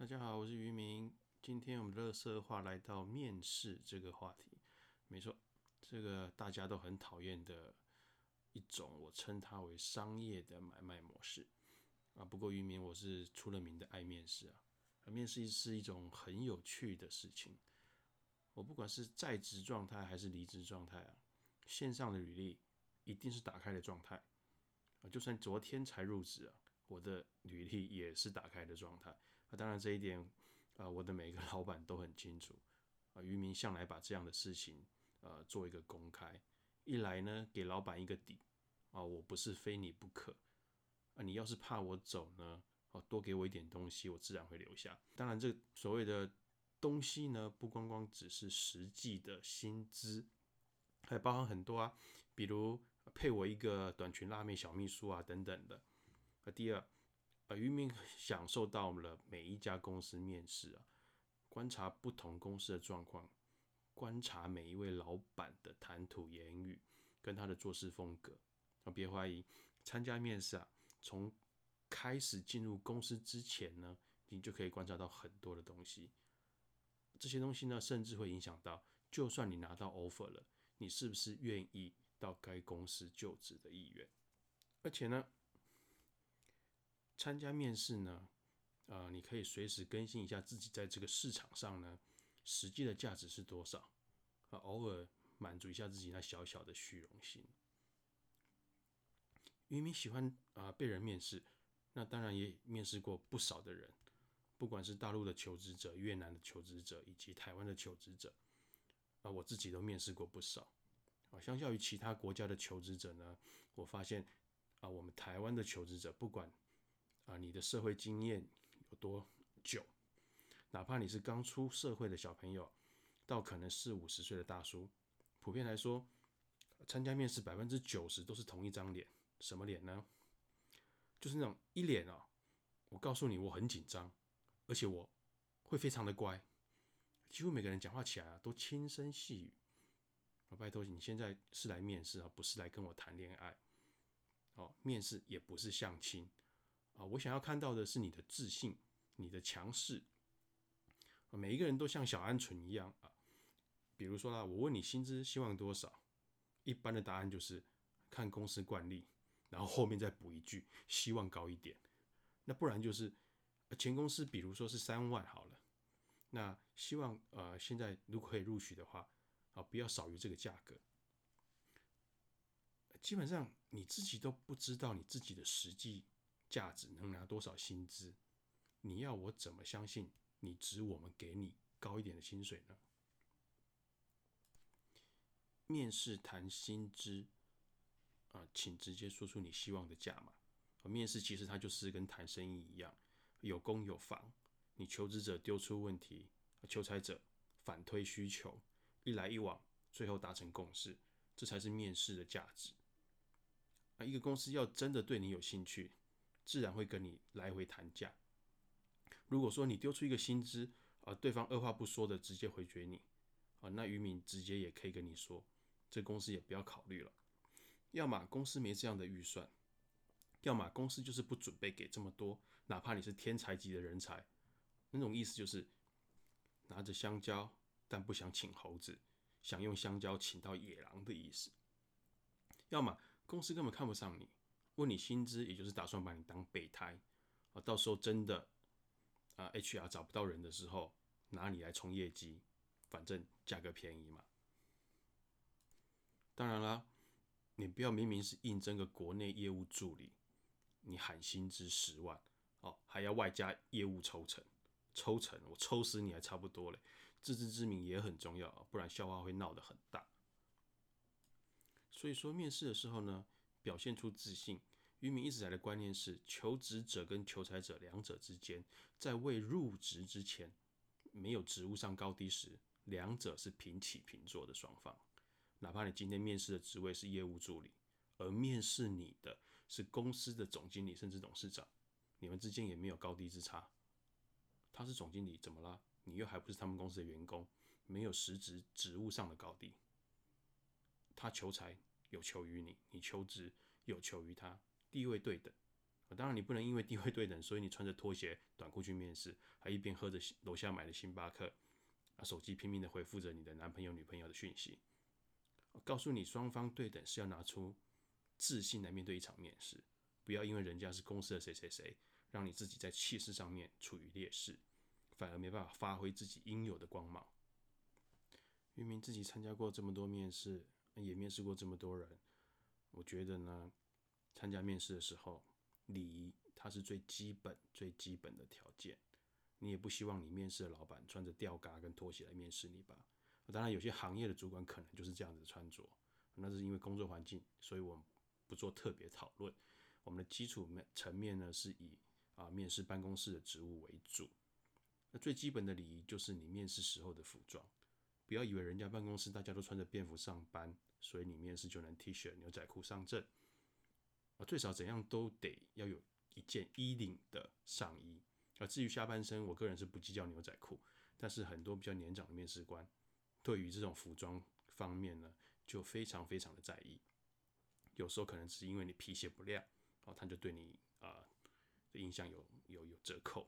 大家好，我是于明。今天我们乐色话来到面试这个话题，没错，这个大家都很讨厌的一种，我称它为商业的买卖模式啊。不过于明我是出了名的爱面试啊，面试是一种很有趣的事情。我不管是在职状态还是离职状态啊，线上的履历一定是打开的状态啊。就算昨天才入职啊。我的履历也是打开的状态啊，当然这一点啊，我的每一个老板都很清楚啊。渔民向来把这样的事情呃做一个公开，一来呢给老板一个底啊，我不是非你不可啊。你要是怕我走呢，哦多给我一点东西，我自然会留下。当然这所谓的东西呢，不光光只是实际的薪资，还包含很多啊，比如配我一个短裙辣妹小秘书啊等等的。啊，第二，呃，渔民享受到了每一家公司面试啊，观察不同公司的状况，观察每一位老板的谈吐言语跟他的做事风格啊，别怀疑，参加面试啊，从开始进入公司之前呢，你就可以观察到很多的东西，这些东西呢，甚至会影响到，就算你拿到 offer 了，你是不是愿意到该公司就职的意愿，而且呢。参加面试呢，呃，你可以随时更新一下自己在这个市场上呢实际的价值是多少啊，偶尔满足一下自己那小小的虚荣心。渔民喜欢啊被人面试，那当然也面试过不少的人，不管是大陆的求职者、越南的求职者以及台湾的求职者啊，我自己都面试过不少啊。相较于其他国家的求职者呢，我发现啊，我们台湾的求职者不管啊，你的社会经验有多久？哪怕你是刚出社会的小朋友，到可能四五十岁的大叔，普遍来说，参加面试百分之九十都是同一张脸。什么脸呢？就是那种一脸啊，我告诉你，我很紧张，而且我会非常的乖。几乎每个人讲话起来啊，都轻声细语。我拜托你，现在是来面试啊，不是来跟我谈恋爱。哦，面试也不是相亲。啊，我想要看到的是你的自信，你的强势。每一个人都像小鹌鹑一样啊。比如说啦，我问你薪资希望多少，一般的答案就是看公司惯例，然后后面再补一句希望高一点。那不然就是前公司，比如说是三万好了，那希望呃现在如果可以录取的话，啊不要少于这个价格。基本上你自己都不知道你自己的实际。价值能拿多少薪资？你要我怎么相信你值我们给你高一点的薪水呢？面试谈薪资啊，请直接说出你希望的价码。面试其实它就是跟谈生意一样，有攻有防。你求职者丢出问题，求财者反推需求，一来一往，最后达成共识，这才是面试的价值。啊，一个公司要真的对你有兴趣。自然会跟你来回谈价。如果说你丢出一个薪资，啊，对方二话不说的直接回绝你，啊，那渔民直接也可以跟你说，这公司也不要考虑了。要么公司没这样的预算，要么公司就是不准备给这么多，哪怕你是天才级的人才，那种意思就是拿着香蕉但不想请猴子，想用香蕉请到野狼的意思。要么公司根本看不上你。问你薪资，也就是打算把你当备胎啊，到时候真的啊，HR 找不到人的时候，拿你来冲业绩，反正价格便宜嘛。当然啦，你不要明明是应征个国内业务助理，你喊薪资十万哦，还要外加业务抽成，抽成我抽死你还差不多嘞。自知之明也很重要啊，不然笑话会闹得很大。所以说面试的时候呢。表现出自信。渔民一直来的观念是，求职者跟求财者两者之间，在未入职之前，没有职务上高低时，两者是平起平坐的双方。哪怕你今天面试的职位是业务助理，而面试你的是公司的总经理甚至董事长，你们之间也没有高低之差。他是总经理，怎么了？你又还不是他们公司的员工，没有实质职务上的高低。他求财。有求于你，你求职有求于他，地位对等，当然，你不能因为地位对等，所以你穿着拖鞋、短裤去面试，还一边喝着楼下买的星巴克，啊，手机拼命的回复着你的男朋友、女朋友的讯息。告诉你，双方对等是要拿出自信来面对一场面试，不要因为人家是公司的谁谁谁，让你自己在气势上面处于劣势，反而没办法发挥自己应有的光芒。明明自己参加过这么多面试，也面试过这么多人，我觉得呢，参加面试的时候。礼仪，它是最基本、最基本的条件。你也不希望你面试的老板穿着吊嘎跟拖鞋来面试你吧？当然，有些行业的主管可能就是这样子穿着，那是因为工作环境，所以我们不做特别讨论。我们的基础面层面呢，是以啊面试办公室的职务为主。那最基本的礼仪就是你面试时候的服装，不要以为人家办公室大家都穿着便服上班，所以你面试就能 T 恤、牛仔裤上阵。啊，最少怎样都得要有一件衣领的上衣。啊，至于下半身，我个人是不计较牛仔裤，但是很多比较年长的面试官，对于这种服装方面呢，就非常非常的在意。有时候可能只是因为你皮鞋不亮，哦，他就对你啊的印象有有有折扣。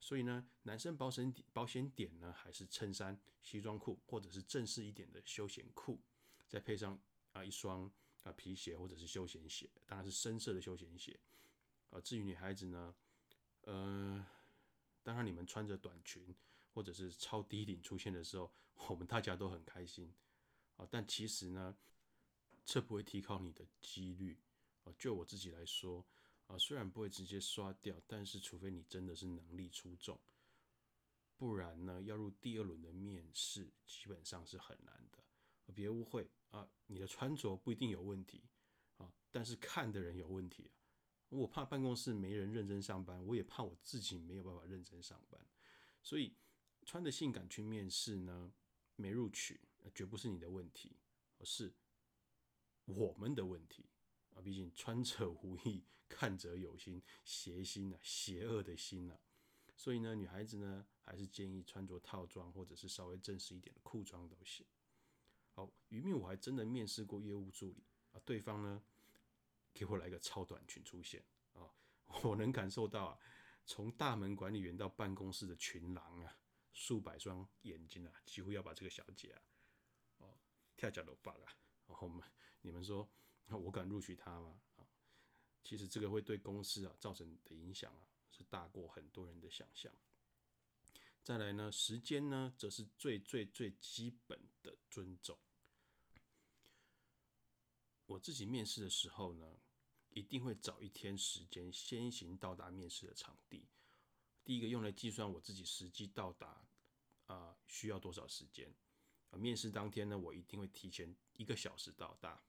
所以呢，男生保险保险点呢，还是衬衫、西装裤，或者是正式一点的休闲裤，再配上啊一双。皮鞋或者是休闲鞋，当然是深色的休闲鞋。啊，至于女孩子呢，呃，当然你们穿着短裙或者是超低领出现的时候，我们大家都很开心。啊，但其实呢，这不会提高你的几率。啊，就我自己来说，啊，虽然不会直接刷掉，但是除非你真的是能力出众，不然呢，要入第二轮的面试基本上是很难的。别误会。啊，你的穿着不一定有问题啊，但是看的人有问题啊。我怕办公室没人认真上班，我也怕我自己没有办法认真上班。所以穿的性感去面试呢，没录取，绝不是你的问题，而是我们的问题啊。毕竟穿者无意，看者有心，邪心啊，邪恶的心啊。所以呢，女孩子呢，还是建议穿着套装或者是稍微正式一点的裤装都行。好，于命我还真的面试过业务助理啊，对方呢给我来个超短裙出现啊，我能感受到啊，从大门管理员到办公室的群狼啊，数百双眼睛啊，几乎要把这个小姐啊，哦跳脚都发了。然后我们你们说，那我敢录取她吗？啊，其实这个会对公司啊造成的影响啊，是大过很多人的想象。再来呢，时间呢，则是最最最基本的尊重。我自己面试的时候呢，一定会找一天时间先行到达面试的场地。第一个用来计算我自己实际到达啊需要多少时间。啊，面试当天呢，我一定会提前一个小时到达，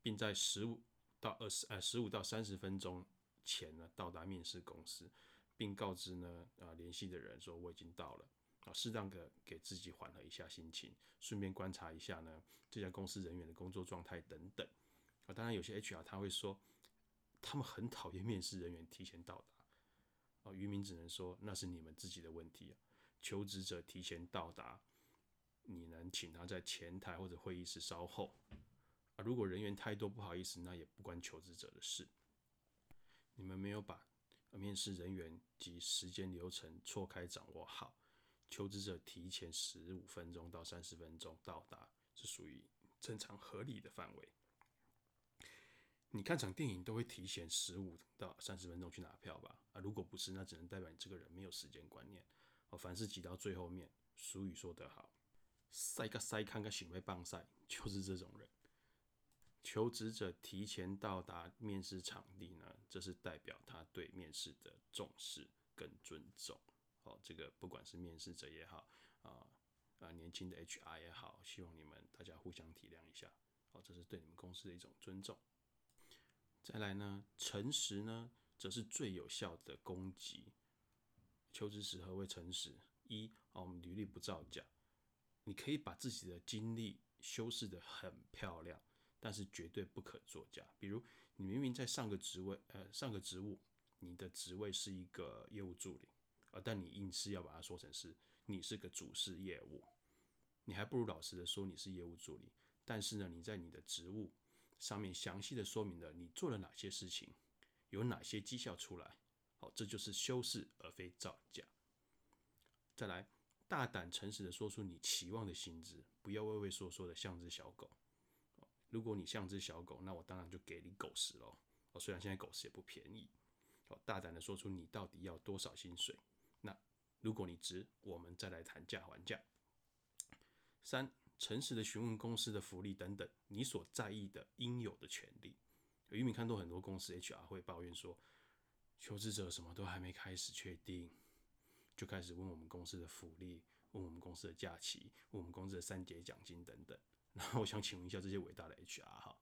并在十五到二十呃十五到三十分钟前呢到达面试公司，并告知呢啊联系的人说我已经到了。啊，适当的给自己缓和一下心情，顺便观察一下呢这家公司人员的工作状态等等。啊，当然有些 HR 他会说，他们很讨厌面试人员提前到达。啊，渔民只能说那是你们自己的问题啊。求职者提前到达，你能请他在前台或者会议室稍后。啊，如果人员太多不好意思，那也不关求职者的事。你们没有把面试人员及时间流程错开掌握好。求职者提前十五分钟到三十分钟到达是属于正常合理的范围。你看场电影都会提前十五到三十分钟去拿票吧？啊，如果不是，那只能代表你这个人没有时间观念。哦，凡事挤到最后面，俗语说得好，塞个塞看个行为棒赛，就是这种人。求职者提前到达面试场地呢，这是代表他对面试的重视跟尊重。哦，这个不管是面试者也好，啊啊年轻的 HR 也好，希望你们大家互相体谅一下。哦，这是对你们公司的一种尊重。再来呢，诚实呢，则是最有效的攻击。求职时何谓诚实？一，哦，我们履历不造假。你可以把自己的经历修饰的很漂亮，但是绝对不可作假。比如，你明明在上个职位，呃，上个职务，你的职位是一个业务助理。啊！但你硬是要把它说成是你是个主事业务，你还不如老实的说你是业务助理。但是呢，你在你的职务上面详细的说明了你做了哪些事情，有哪些绩效出来？好，这就是修饰而非造假。再来，大胆诚实的说出你期望的薪资，不要畏畏缩缩的像只小狗。如果你像只小狗，那我当然就给你狗食喽。哦，虽然现在狗食也不便宜。哦，大胆的说出你到底要多少薪水。那如果你值，我们再来谈价还价。三，诚实的询问公司的福利等等，你所在意的应有的权利。俞敏看到很多公司 HR 会抱怨说，求职者什么都还没开始确定，就开始问我们公司的福利，问我们公司的假期，问我们公司的三节奖金等等。然后我想请问一下这些伟大的 HR 哈，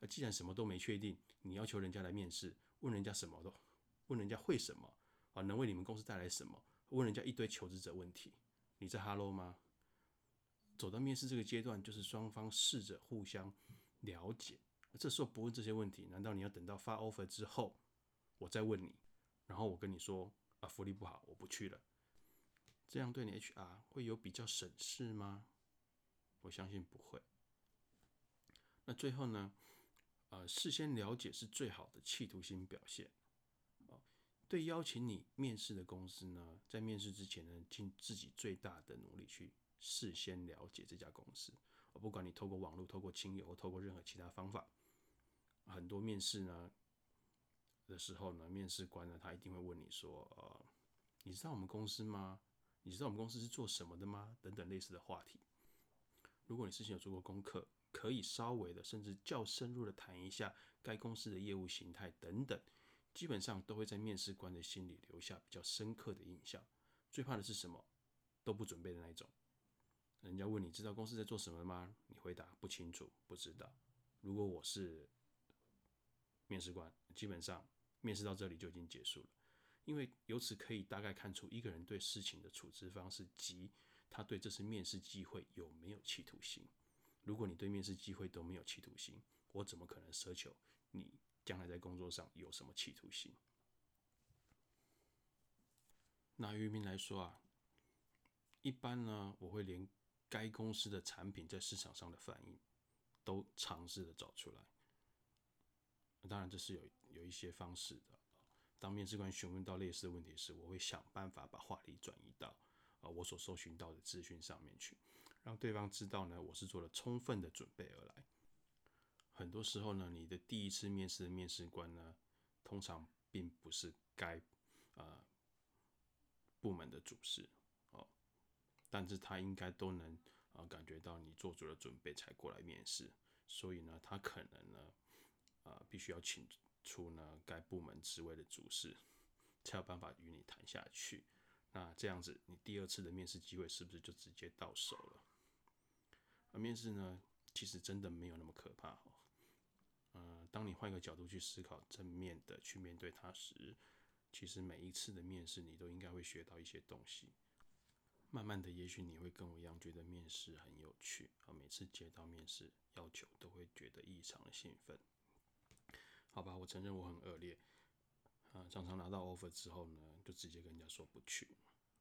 那既然什么都没确定，你要求人家来面试，问人家什么都，问人家会什么啊，能为你们公司带来什么？问人家一堆求职者问题，你在 Hello 吗？走到面试这个阶段，就是双方试着互相了解。这时候不问这些问题，难道你要等到发 offer 之后，我再问你，然后我跟你说啊福利不好，我不去了，这样对你 HR 会有比较省事吗？我相信不会。那最后呢？呃，事先了解是最好的企图心表现。对邀请你面试的公司呢，在面试之前呢，尽自己最大的努力去事先了解这家公司。我不管你透过网络、透过亲友、透过任何其他方法。很多面试呢的时候呢，面试官呢，他一定会问你说：“呃，你知道我们公司吗？你知道我们公司是做什么的吗？”等等类似的话题。如果你事先有做过功课，可以稍微的，甚至较深入的谈一下该公司的业务形态等等，基本上都会在面试官的心里留下比较深刻的印象。最怕的是什么？都不准备的那一种。人家问你知道公司在做什么吗？你回答不清楚，不知道。如果我是面试官基本上面试到这里就已经结束了，因为由此可以大概看出一个人对事情的处置方式及他对这次面试机会有没有企图心。如果你对面试机会都没有企图心，我怎么可能奢求你将来在工作上有什么企图心？拿渔民来说啊，一般呢，我会连该公司的产品在市场上的反应都尝试的找出来。当然，这是有有一些方式的。当面试官询问到类似的问题时，我会想办法把话题转移到呃我所搜寻到的资讯上面去，让对方知道呢我是做了充分的准备而来。很多时候呢，你的第一次面试的面试官呢，通常并不是该呃部门的主事哦，但是他应该都能啊感觉到你做足了准备才过来面试，所以呢，他可能呢。啊，必须要请出呢该部门职位的主事，才有办法与你谈下去。那这样子，你第二次的面试机会是不是就直接到手了？而面试呢，其实真的没有那么可怕。呃，当你换一个角度去思考，正面的去面对它时，其实每一次的面试你都应该会学到一些东西。慢慢的，也许你会跟我一样觉得面试很有趣啊，每次接到面试要求都会觉得异常的兴奋。好吧，我承认我很恶劣，啊，常常拿到 offer 之后呢，就直接跟人家说不去，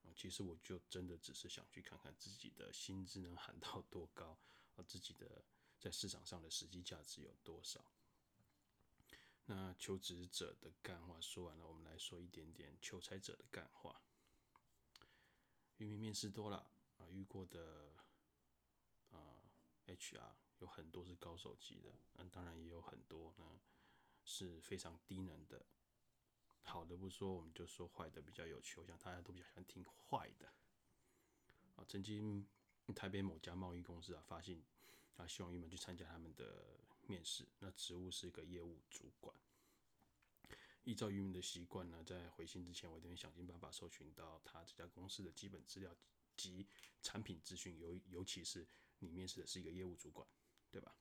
啊，其实我就真的只是想去看看自己的薪资能喊到多高，啊，自己的在市场上的实际价值有多少。那求职者的干话说完了，我们来说一点点求财者的干话。因为面试多了啊，遇过的啊 HR 有很多是高手级的，嗯，当然也有很多呢。是非常低能的，好的不说，我们就说坏的比较有趣。我想大家都比较喜欢听坏的。啊，曾经台北某家贸易公司啊发现啊，希望玉们去参加他们的面试。那职务是一个业务主管。依照渔民的习惯呢，在回信之前，我一定想尽办法搜寻到他这家公司的基本资料及产品资讯，尤尤其是你面试的是一个业务主管，对吧？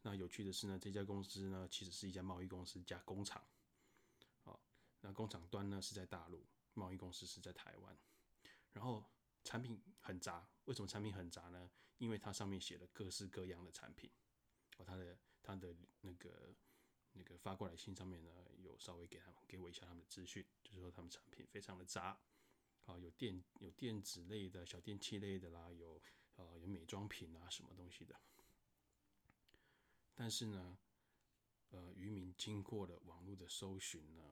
那有趣的是呢，这家公司呢，其实是一家贸易公司加工厂。哦，那工厂端呢是在大陆，贸易公司是在台湾。然后产品很杂，为什么产品很杂呢？因为它上面写了各式各样的产品。哦，它的它的那个那个发过来信上面呢，有稍微给他们给我一下他们的资讯，就是说他们产品非常的杂。啊，有电有电子类的小电器类的啦，有呃有美妆品啊什么东西的。但是呢，呃，渔民经过了网络的搜寻呢，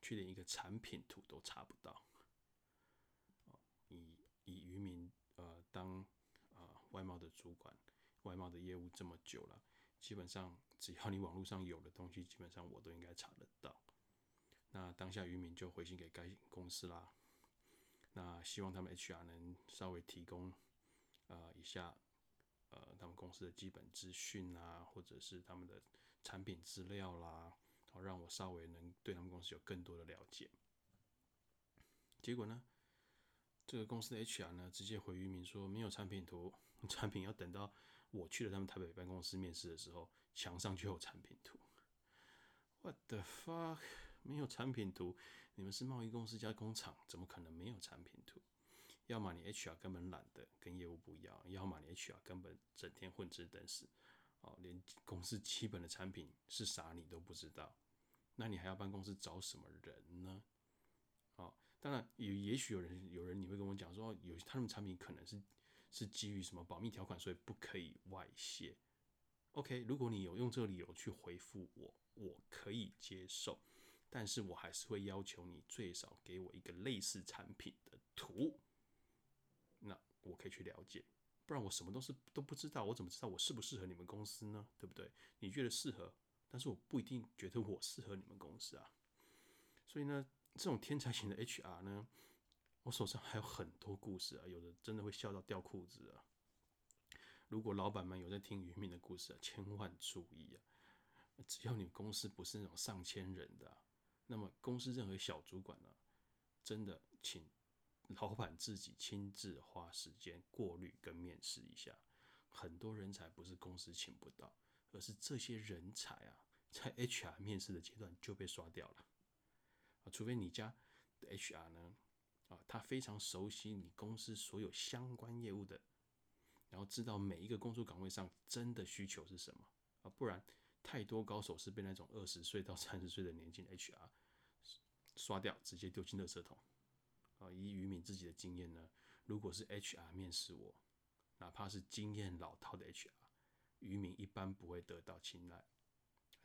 却连一个产品图都查不到。以渔民呃当呃外贸的主管，外贸的业务这么久了，基本上只要你网络上有的东西，基本上我都应该查得到。那当下渔民就回信给该公司啦，那希望他们 HR 能稍微提供呃一下呃他们公司的基本资讯啊，或者是他们的产品资料啦，好让我稍微能对他们公司有更多的了解。结果呢？这个公司的 HR 呢，直接回渔民说没有产品图，产品要等到我去了他们台北办公室面试的时候，墙上就有产品图。What the fuck？没有产品图？你们是贸易公司加工厂，怎么可能没有产品图？要么你 HR 根本懒得跟业务部要，要么你 HR 根本整天混吃等死，哦，连公司基本的产品是啥你都不知道，那你还要办公室找什么人呢？当然，也也许有人有人你会跟我讲说，有他们产品可能是是基于什么保密条款，所以不可以外泄。OK，如果你有用这个理由去回复我，我可以接受，但是我还是会要求你最少给我一个类似产品的图，那我可以去了解，不然我什么都是都不知道，我怎么知道我适不适合你们公司呢？对不对？你觉得适合，但是我不一定觉得我适合你们公司啊，所以呢。这种天才型的 HR 呢，我手上还有很多故事啊，有的真的会笑到掉裤子啊。如果老板们有在听渔民的故事啊，千万注意啊！只要你公司不是那种上千人的，那么公司任何小主管呢，真的请老板自己亲自花时间过滤跟面试一下。很多人才不是公司请不到，而是这些人才啊，在 HR 面试的阶段就被刷掉了。啊，除非你家的 HR 呢，啊，他非常熟悉你公司所有相关业务的，然后知道每一个工作岗位上真的需求是什么啊，不然太多高手是被那种二十岁到三十岁的年轻 HR 刷掉，直接丢进垃圾桶。啊，以渔民自己的经验呢，如果是 HR 面试我，哪怕是经验老套的 HR，渔民一般不会得到青睐，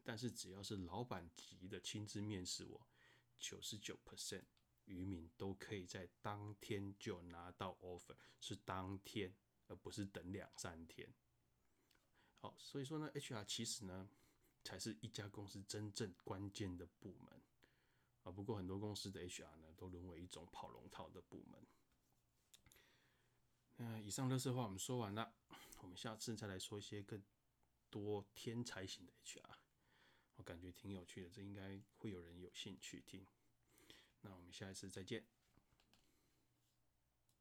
但是只要是老板级的亲自面试我。九十九 percent 渔民都可以在当天就拿到 offer，是当天，而不是等两三天。好，所以说呢，HR 其实呢，才是一家公司真正关键的部门啊。不过很多公司的 HR 呢，都沦为一种跑龙套的部门。那以上乐色话我们说完了，我们下次再来说一些更多天才型的 HR。我感觉挺有趣的，这应该会有人有兴趣听。那我们下一次再见。